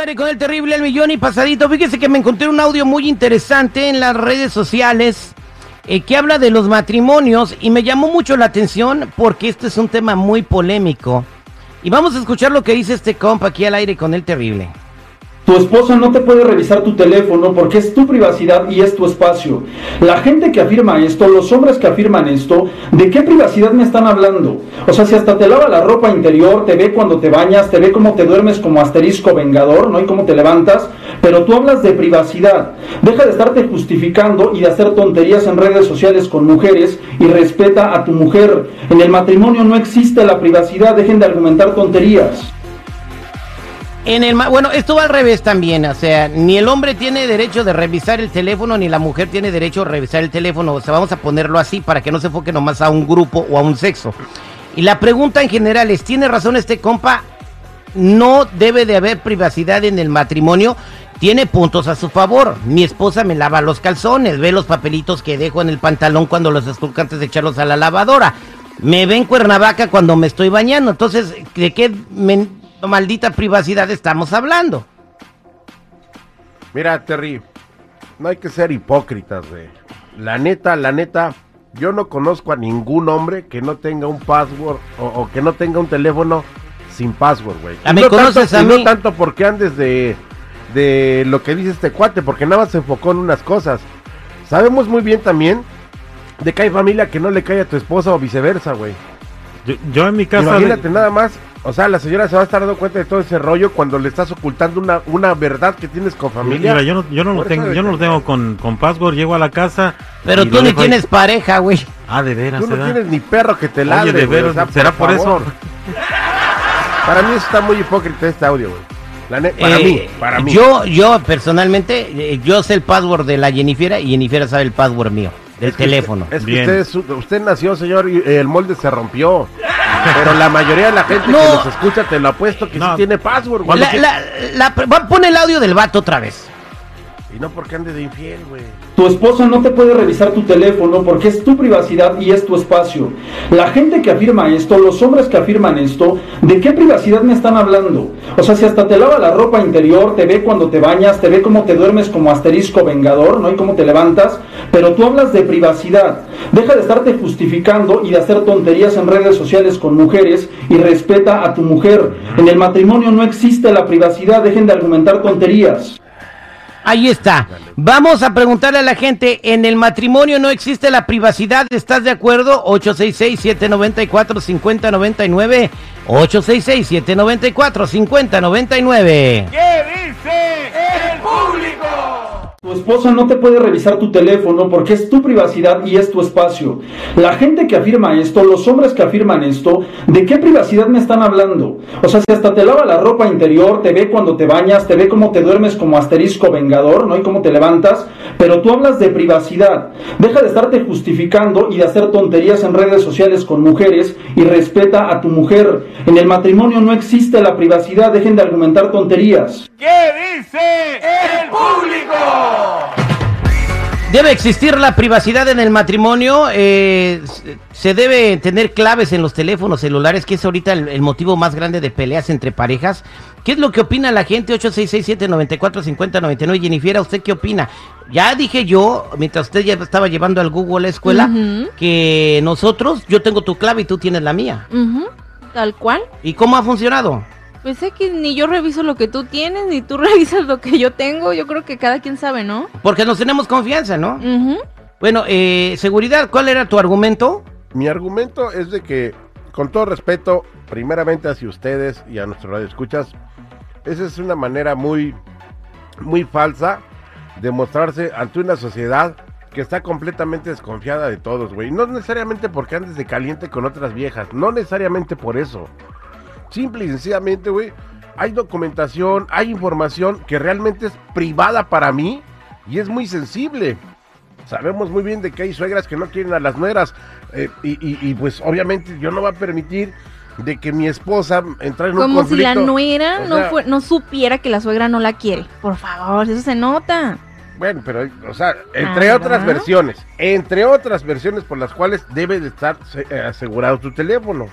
Con el terrible El Millón y Pasadito. Fíjese que me encontré un audio muy interesante en las redes sociales eh, que habla de los matrimonios y me llamó mucho la atención porque este es un tema muy polémico. Y vamos a escuchar lo que dice este compa aquí al aire con el terrible. Tu esposa no te puede revisar tu teléfono porque es tu privacidad y es tu espacio. La gente que afirma esto, los hombres que afirman esto, ¿de qué privacidad me están hablando? O sea, si hasta te lava la ropa interior, te ve cuando te bañas, te ve cómo te duermes como asterisco vengador, ¿no? Y cómo te levantas, pero tú hablas de privacidad. Deja de estarte justificando y de hacer tonterías en redes sociales con mujeres y respeta a tu mujer. En el matrimonio no existe la privacidad, dejen de argumentar tonterías. En bueno, esto va al revés también, o sea, ni el hombre tiene derecho de revisar el teléfono ni la mujer tiene derecho a revisar el teléfono, o sea, vamos a ponerlo así para que no se enfoque nomás a un grupo o a un sexo. Y la pregunta en general es, ¿tiene razón este compa? No debe de haber privacidad en el matrimonio. Tiene puntos a su favor. Mi esposa me lava los calzones, ve los papelitos que dejo en el pantalón cuando los esculco antes de echarlos a la lavadora. Me ven cuernavaca cuando me estoy bañando. Entonces, ¿de qué me maldita privacidad estamos hablando? Mira, Terry, no hay que ser hipócritas, güey. La neta, la neta, yo no conozco a ningún hombre que no tenga un password o, que no tenga un teléfono sin password, güey. ¿A mí conoces a mí? No tanto porque andes de, de lo que dice este cuate, porque nada más se enfocó en unas cosas. Sabemos muy bien también de que hay familia que no le cae a tu esposa o viceversa, güey. Yo, en mi casa... Imagínate nada más o sea, la señora se va a estar dando cuenta de todo ese rollo cuando le estás ocultando una, una verdad que tienes con familia. Mira, yo no, yo no lo tengo, yo no lo tengo con, con password, llego a la casa. Pero tú ni tienes pareja, güey. Ah, de veras. Tú no tienes ni perro que te ladre. Oye, de veras, ¿será por, eso? para mí está muy hipócrita este audio, güey. para eh, mí, para mí. Yo, yo personalmente, eh, yo sé el password de la Jennifer y Jennifer sabe el password mío, del teléfono. es que usted, usted nació, señor, y el molde se rompió. Pero la mayoría de la gente que nos escucha, te lo apuesto que sí tiene password, güey. pone el audio del vato otra vez. Y no porque ande de infiel, güey. Tu esposa no te puede revisar tu teléfono porque es tu privacidad y es tu espacio. La gente que afirma esto, los hombres que afirman esto, ¿de qué privacidad me están hablando? O sea, si hasta te lava la ropa interior, te ve cuando te bañas, te ve cómo te duermes como asterisco vengador, ¿no? Y cómo te levantas, pero tú hablas de privacidad. Deja de estarte justificando y de hacer tonterías en redes sociales con mujeres y respeta a tu mujer. En el matrimonio no existe la privacidad, dejen de argumentar tonterías. Ahí está. Vamos a preguntarle a la gente, en el matrimonio no existe la privacidad, ¿estás de acuerdo? 866-794-5099. 866-794-5099. ¿Qué dice el público? Tu esposa no te puede revisar tu teléfono porque es tu privacidad y es tu espacio. La gente que afirma esto, los hombres que afirman esto, ¿de qué privacidad me están hablando? O sea, si hasta te lava la ropa interior, te ve cuando te bañas, te ve cómo te duermes como asterisco vengador, ¿no? Y cómo te levantas, pero tú hablas de privacidad. Deja de estarte justificando y de hacer tonterías en redes sociales con mujeres y respeta a tu mujer. En el matrimonio no existe la privacidad, dejen de argumentar tonterías. ¿Qué dice el público? Debe existir la privacidad en el matrimonio. Eh, se debe tener claves en los teléfonos celulares, que es ahorita el, motivo más grande de peleas entre parejas. ¿Qué es lo que opina la gente? 866-794-5099. Jennifer, ¿usted qué opina? Ya dije yo, mientras usted ya estaba llevando al Google a la escuela, que nosotros, yo tengo tu clave y tú tienes la mía. Tal cual. ¿Y cómo ha funcionado? Pues es que ni yo reviso lo que tú tienes, ni tú revisas lo que yo tengo. Yo creo que cada quien sabe, ¿no? Porque nos tenemos confianza, ¿no? Bueno, eh, seguridad, ¿cuál era tu argumento? Mi argumento es de que, con todo respeto, primeramente hacia ustedes y a nuestro radio escuchas, esa es una manera muy, muy falsa de mostrarse ante una sociedad que está completamente desconfiada de todos, güey. No necesariamente porque andes de caliente con otras viejas, no necesariamente por eso. Simple y sencillamente, güey, hay documentación, hay información que realmente es privada para mí y es muy sensible. Sabemos muy bien de que hay suegras que no quieren a las nueras eh, y, pues obviamente yo no va a permitir de que mi esposa entre en un Como si la nuera no, no supiera que la suegra no la quiere. Por favor, eso se nota. Bueno, pero, o sea, entre otras versiones, entre otras versiones por las cuales debe de estar eh, asegurado tu teléfono.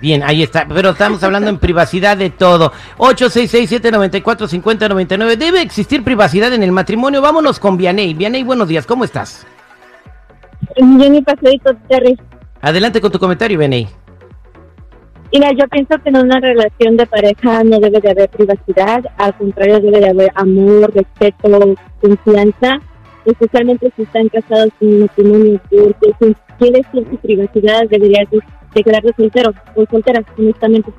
Bien, ahí está. Pero estamos hablando en privacidad de todo. 866-794-5099. ¿Debe existir privacidad en el matrimonio? Vámonos con Vianey. Vianey, buenos días. ¿Cómo estás? Jenny Pasadito, Terry. Adelante con tu comentario, Vianey. Mira, yo pienso que en una relación de pareja no debe de haber privacidad, al contrario debe de haber amor, respeto, confianza, especialmente si están casados en un matrimonio, porque si quieres privacidad deberías de, de quedarte soltero o soltera, honestamente.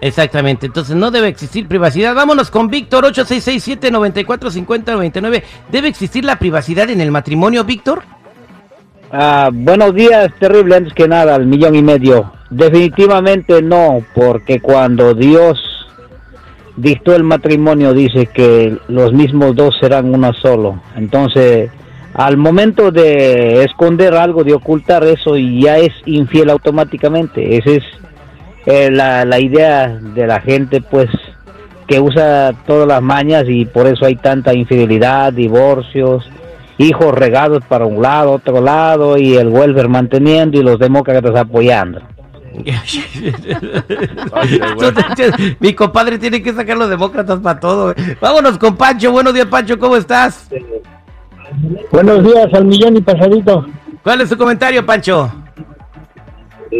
Exactamente, entonces no debe existir privacidad. Vámonos con Víctor, 8667-945099. ¿Debe existir la privacidad en el matrimonio, Víctor? Ah, buenos días, terrible antes que nada, al millón y medio. Definitivamente no, porque cuando Dios dictó el matrimonio dice que los mismos dos serán uno solo. Entonces, al momento de esconder algo, de ocultar eso, ya es infiel automáticamente. Esa es eh, la, la idea de la gente, pues, que usa todas las mañas y por eso hay tanta infidelidad, divorcios, hijos regados para un lado, otro lado y el welfare manteniendo y los demócratas apoyando. Mi compadre tiene que sacar los demócratas para todo. Vámonos con Pancho. Buenos días, Pancho. ¿Cómo estás? Buenos días al millón y pasadito. ¿Cuál es tu comentario, Pancho?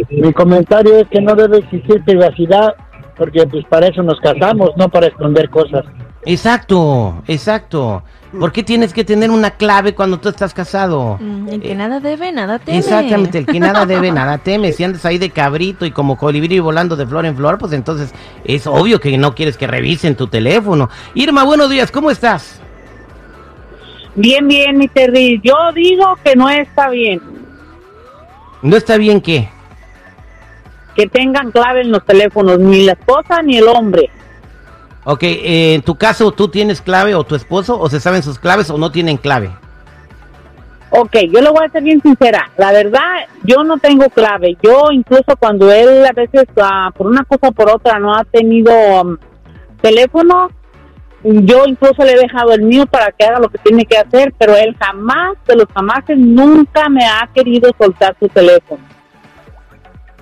Mi comentario es que no debe existir privacidad porque pues para eso nos casamos, no para esconder cosas. Exacto, exacto. ¿Por qué tienes que tener una clave cuando tú estás casado? Mm, El que nada debe, nada teme. Exactamente, el que nada debe, nada teme. Si andas ahí de cabrito y como colibrí volando de flor en flor, pues entonces es obvio que no quieres que revisen tu teléfono. Irma, buenos días, ¿cómo estás? Bien, bien, mi Terry. Yo digo que no está bien ¿No está bien qué? que tengan clave en los teléfonos, ni la esposa ni el hombre. Ok, eh, en tu caso, ¿tú tienes clave o tu esposo o se saben sus claves o no tienen clave? Ok, yo le voy a ser bien sincera. La verdad, yo no tengo clave. Yo incluso cuando él a veces ah, por una cosa o por otra no ha tenido um, teléfono, yo incluso le he dejado el mío para que haga lo que tiene que hacer, pero él jamás, de los jamases, nunca me ha querido soltar su teléfono.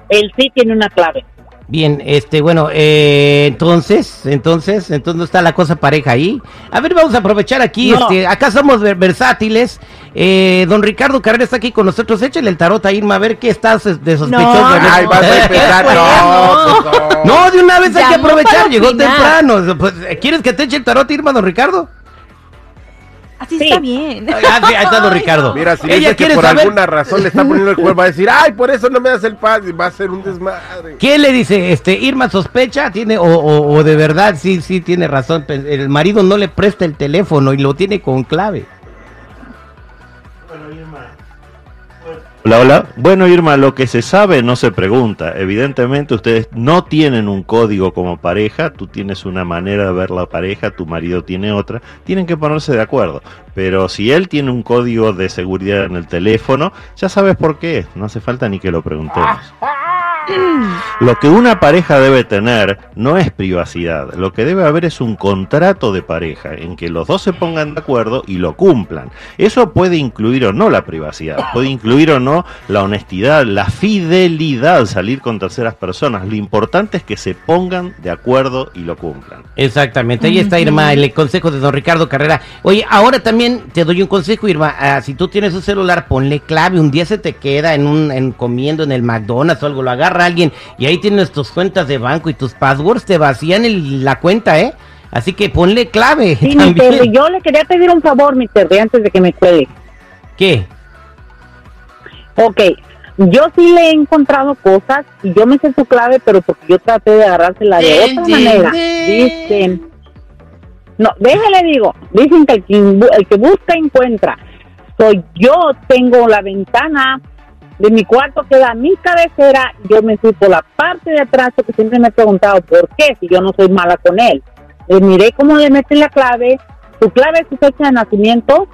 Él sí tiene una clave. Bien, este, bueno, eh, entonces, entonces, entonces no está la cosa pareja ahí. A ver, vamos a aprovechar aquí, No. este, acá somos ver- versátiles. Eh, don Ricardo Carrera está aquí con nosotros. Échale el tarot a Irma a ver qué estás de sospechoso. No. Ay, vas a empezar. No, pues no. No, de una vez hay que aprovechar, llegó temprano. Pues, ¿Quieres que te eche el tarot, Irma, don Ricardo? Así Sí. está bien. Ah, sí, ahí está don Ricardo. no. Mira, si Ella dice que quiere por saber- alguna razón le está poniendo el cuerpo, va a decir, ay, por eso no me das el paz y va a ser un desmadre. ¿Qué le dice? Este, Irma sospecha, tiene, o, o- o de verdad sí, sí tiene razón. El marido no le presta el teléfono y lo tiene con clave. Hola, hola. Bueno, Irma, lo que se sabe no se pregunta. Evidentemente ustedes no tienen un código como pareja, tú tienes una manera de ver la pareja, tu marido tiene otra, tienen que ponerse de acuerdo. Pero si él tiene un código de seguridad en el teléfono, ya sabes por qué, no hace falta ni que lo preguntemos. Lo que una pareja debe tener no es privacidad, lo que debe haber es un contrato de pareja en que los dos se pongan de acuerdo y lo cumplan. Eso puede incluir o no la privacidad, puede incluir o no la honestidad, la fidelidad, salir con terceras personas. Lo importante es que se pongan de acuerdo y lo cumplan. Exactamente, ahí está Irma, el consejo de don Ricardo Carrera. Oye, ahora también te doy un consejo, Irma. Ah, si tú tienes un celular, ponle clave. Un día se te queda en un en comiendo en el McDonald's o algo, lo agarra alguien y ahí tienes tus cuentas de banco y tus passwords, te vacían el- la cuenta, ¿eh? Así que ponle clave. Sí, mi yo le quería pedir un favor, mi Terry, antes de que me cuelgue. ¿Qué? Ok, yo sí le he encontrado cosas y yo me sé su clave, pero porque yo traté de agarrársela de otra manera. Dicen, no, déjale digo, dicen que el que, el que busca encuentra. Soy yo tengo la ventana de mi cuarto que da mi cabecera, yo me fui por la parte de atrás porque siempre me he preguntado por qué, si yo no soy mala con él. Le miré cómo le mete la clave, su clave es su fecha de nacimiento,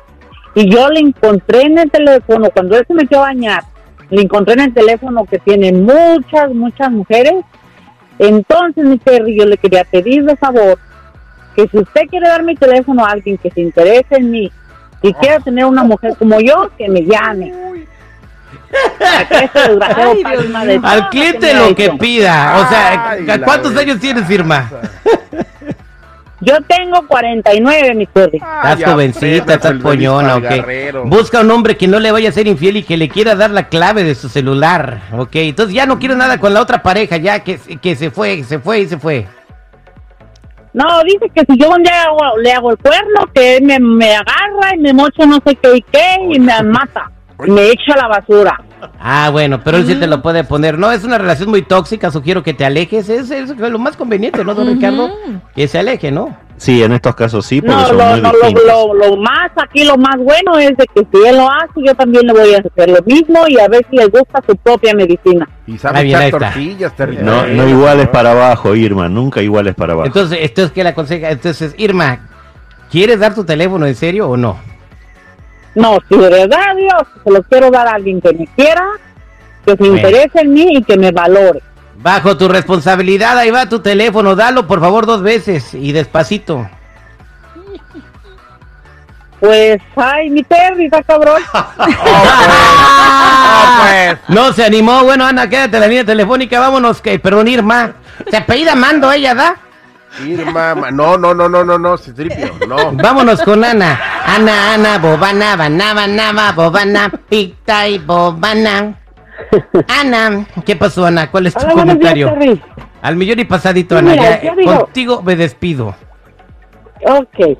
y yo le encontré en el teléfono, cuando él se metió a bañar, le encontré en el teléfono que tiene muchas, muchas mujeres. Entonces, mi Terry, yo le quería pedir de favor que si usted quiere dar mi teléfono a alguien que se interese en mí y quiera tener una mujer como yo, que me llame. Ay, Dios de Al cliente lo que pida. O sea, Ay, ¿a la ¿cuántos años tienes, Irma? Yo tengo 49, mi Terry. Estás ya jovencita, estás poñona, ok. Busca un hombre que no le vaya a ser infiel y que le quiera dar la clave de su celular, ok. Entonces ya no quiero nada con la otra pareja, ya que, que se fue, se fue y se fue. No, dice que si yo un día hago- le hago el cuerno, que él me, me agarra y me mocha no sé qué y qué y me mata. Me echa la basura. Ah, bueno, pero él sí te lo puede poner. No, es una relación muy tóxica, sugiero que te alejes. Es, es lo más conveniente, ¿no, don. Ricardo? Que se aleje, ¿no? Sí, en estos casos sí, porque No, son lo, muy no, lo, distintos. lo, lo más aquí, lo más bueno es de que si él lo hace, yo también le voy a hacer lo mismo y a ver si le gusta su propia medicina. Y sabe Ah, bien, echar está. tortillas. No, no iguales para abajo, Irma, nunca iguales para abajo. Entonces, entonces ¿qué le aconseja? Entonces, Irma, ¿quieres dar tu teléfono en serio o no? No, si de verdad, Dios, se lo quiero dar a alguien que me quiera, que se Bueno. interese en mí y que me valore. Bajo tu responsabilidad, ahí va tu teléfono, dalo por favor dos veces y despacito. Pues, ay, mi Terry, está cabrón. No se animó, bueno Ana, quédate en la línea telefónica, vámonos, que, perdón Irma, se apellida Mando ella, ¿da? Irma, ma- no, no, no, no, no, no, Citripio, no. Vámonos con Ana. Ana, Ana, Bobana, Bana, Bana, Bobana, Pita y Bobana. Ana, ¿qué pasó Ana? ¿Cuál es tu Hola, buenos días, comentario? Al millón y pasadito, Sí, Ana, mira, ya, digo- contigo me despido. Ok,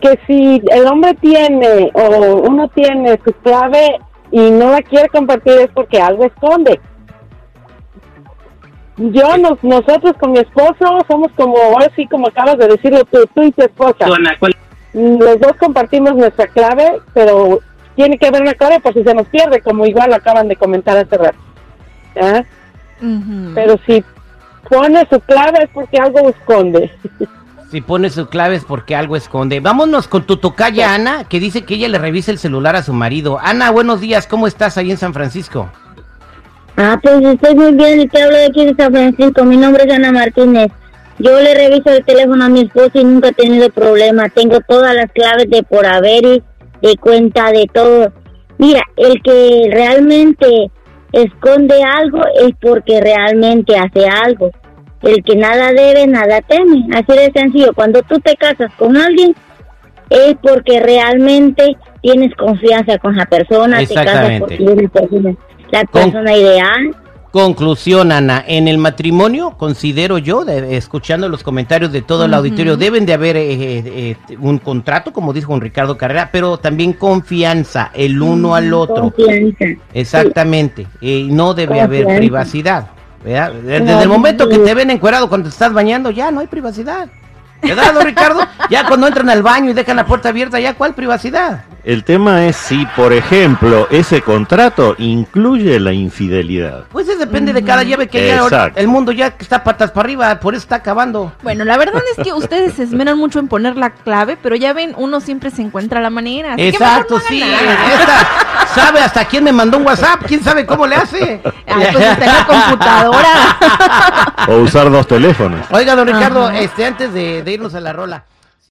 que si el hombre tiene o uno tiene su clave y no la quiere compartir es porque algo esconde. Yo, nos, nosotros con mi esposo somos como, ahora sí, como acabas de decirlo tú, tú y tu esposa. Los dos compartimos nuestra clave, pero tiene que haber una clave por si se nos pierde, como igual lo acaban de comentar hace rato. ¿Ah? Pero si pone su clave es porque algo esconde. Si pone su clave es porque algo esconde. Vámonos con tu tocaya Ana, que dice que ella le revisa el celular a su marido. Ana, buenos días, ¿cómo estás ahí en San Francisco? Ah, pues estoy muy bien y te hablo de aquí de San Francisco. Mi nombre es Ana Martínez. Yo le reviso el teléfono a mi esposo y nunca he tenido problema. Tengo todas las claves de por haber y de cuenta de todo. Mira, el que realmente esconde algo es porque realmente hace algo. El que nada debe, nada teme. Así de sencillo. Cuando tú te casas con alguien, es porque realmente tienes confianza con la persona, te casas porque eres la persona, Con- ideal. Conclusión, Ana, en el matrimonio, considero yo, de- escuchando los comentarios de todo el auditorio, deben de haber eh, eh, eh, un contrato, como dijo don Ricardo Carrera, pero también confianza el uno al otro. Confianza. Exactamente. Y no debe haber privacidad. ¿verdad? Desde No, el momento que sí. te ven encuerado cuando te estás bañando, ya no hay privacidad. ¿Verdad, don Ricardo? Ya cuando entran al baño y dejan la puerta abierta, ya cuál privacidad. El tema es si, por ejemplo, ese contrato incluye la infidelidad. Pues eso depende de cada llave que ya ahora- Exacto. el mundo ya está patas para arriba, por eso está acabando. Bueno, la verdad es que ustedes se esmeran mucho en poner la clave, pero ya ven, uno siempre se encuentra la manera. así que Exacto, mejor no sí. Esta sabe hasta quién me mandó un WhatsApp, quién sabe cómo le hace. Ay, pues está en la computadora. O usar dos teléfonos. Oiga, don Ricardo, Ajá. este, antes de, de irnos a la rola,